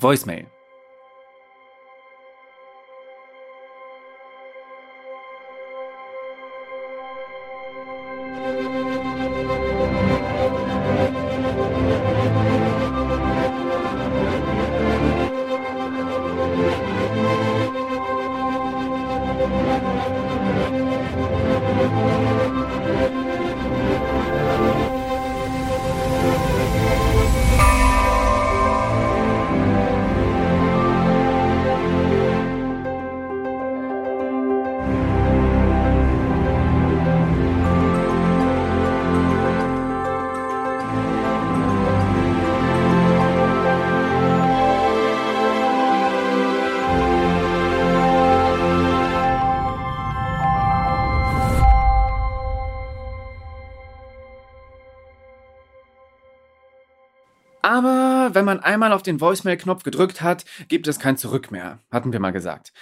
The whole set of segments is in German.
Voicemail. Aber wenn man einmal auf den Voicemail-Knopf gedrückt hat, gibt es kein Zurück mehr, hatten wir mal gesagt.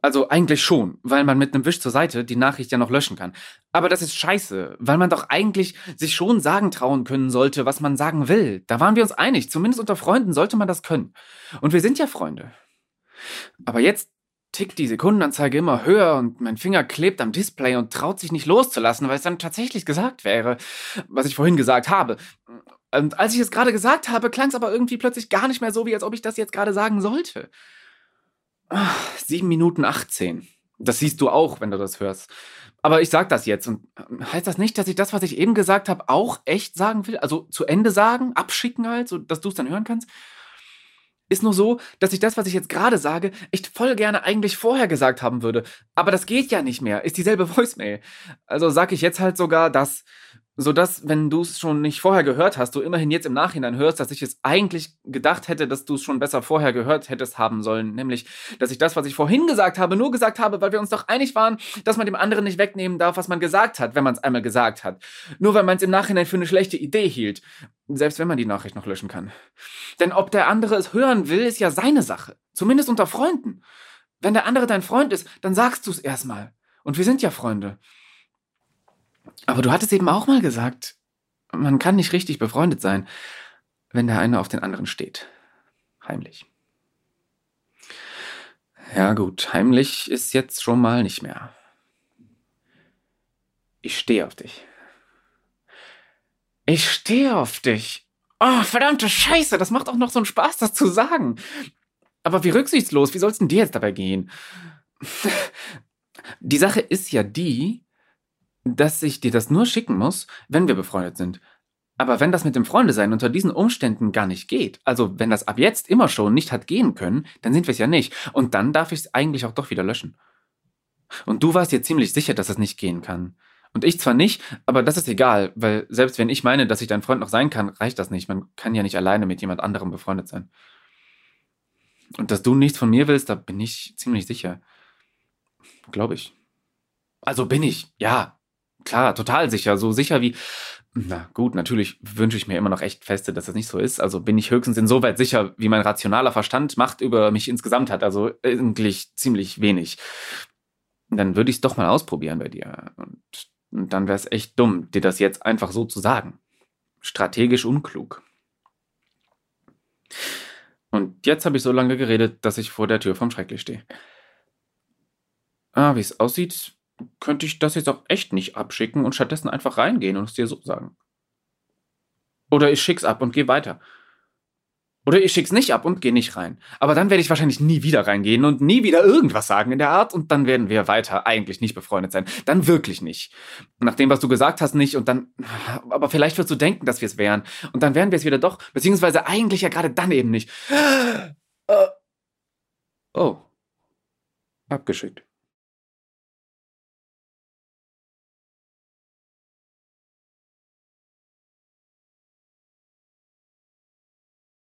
Also eigentlich schon, weil man mit einem Wisch zur Seite die Nachricht ja noch löschen kann. Aber das ist scheiße, weil man doch eigentlich sich schon sagen trauen können sollte, was man sagen will. Da waren wir uns einig, zumindest unter Freunden sollte man das können. Und wir sind ja Freunde. Aber jetzt tickt die Sekundenanzeige immer höher und mein Finger klebt am Display und traut sich nicht loszulassen, weil es dann tatsächlich gesagt wäre, was ich vorhin gesagt habe. Und als ich es gerade gesagt habe, klang es aber irgendwie plötzlich gar nicht mehr so, wie als ob ich das jetzt gerade sagen sollte. Ach, 7 Minuten 18. Das siehst du auch, wenn du das hörst. Aber ich sag das jetzt. Und ähm, heißt das nicht, dass ich das, was ich eben gesagt habe, auch echt sagen will? Also zu Ende sagen, abschicken halt, so dass du es dann hören kannst? Ist nur so, dass ich das, was ich jetzt gerade sage, echt voll gerne eigentlich vorher gesagt haben würde. Aber das geht ja nicht mehr. Ist dieselbe Voicemail. Also sag ich jetzt halt sogar das sodass, wenn du es schon nicht vorher gehört hast, du immerhin jetzt im Nachhinein hörst, dass ich es eigentlich gedacht hätte, dass du es schon besser vorher gehört hättest haben sollen. Nämlich, dass ich das, was ich vorhin gesagt habe, nur gesagt habe, weil wir uns doch einig waren, dass man dem anderen nicht wegnehmen darf, was man gesagt hat, wenn man es einmal gesagt hat. Nur weil man es im Nachhinein für eine schlechte Idee hielt. Selbst wenn man die Nachricht noch löschen kann. Denn ob der andere es hören will, ist ja seine Sache. Zumindest unter Freunden. Wenn der andere dein Freund ist, dann sagst du es erstmal. Und wir sind ja Freunde. Aber du hattest eben auch mal gesagt, man kann nicht richtig befreundet sein, wenn der eine auf den anderen steht. Heimlich. Ja gut, heimlich ist jetzt schon mal nicht mehr. Ich stehe auf dich. Ich stehe auf dich. Oh, verdammte Scheiße, das macht auch noch so einen Spaß, das zu sagen. Aber wie rücksichtslos, wie soll's denn dir jetzt dabei gehen? Die Sache ist ja die, dass ich dir das nur schicken muss, wenn wir befreundet sind. Aber wenn das mit dem Freundesein unter diesen Umständen gar nicht geht, also wenn das ab jetzt immer schon nicht hat gehen können, dann sind wir es ja nicht. Und dann darf ich es eigentlich auch doch wieder löschen. Und du warst dir ziemlich sicher, dass es nicht gehen kann. Und ich zwar nicht, aber das ist egal, weil selbst wenn ich meine, dass ich dein Freund noch sein kann, reicht das nicht. Man kann ja nicht alleine mit jemand anderem befreundet sein. Und dass du nichts von mir willst, da bin ich ziemlich sicher. Glaube ich. Also bin ich, ja, Klar, total sicher. So sicher wie, na gut, natürlich wünsche ich mir immer noch echt feste, dass das nicht so ist. Also bin ich höchstens insoweit sicher, wie mein rationaler Verstand Macht über mich insgesamt hat. Also eigentlich ziemlich wenig. Dann würde ich es doch mal ausprobieren bei dir. Und, und dann wäre es echt dumm, dir das jetzt einfach so zu sagen. Strategisch unklug. Und jetzt habe ich so lange geredet, dass ich vor der Tür vom Schrecklich stehe. Ah, wie es aussieht, könnte ich das jetzt auch echt nicht abschicken und stattdessen einfach reingehen und es dir so sagen. Oder ich schick's ab und geh weiter. Oder ich schick's nicht ab und geh nicht rein. Aber dann werde ich wahrscheinlich nie wieder reingehen und nie wieder irgendwas sagen in der Art und dann werden wir weiter eigentlich nicht befreundet sein. Dann wirklich nicht. Nach dem, was du gesagt hast, nicht und dann, aber vielleicht wirst du denken, dass wir es wären. Und dann wären wir es wieder doch, beziehungsweise eigentlich ja gerade dann eben nicht. Oh. Abgeschickt.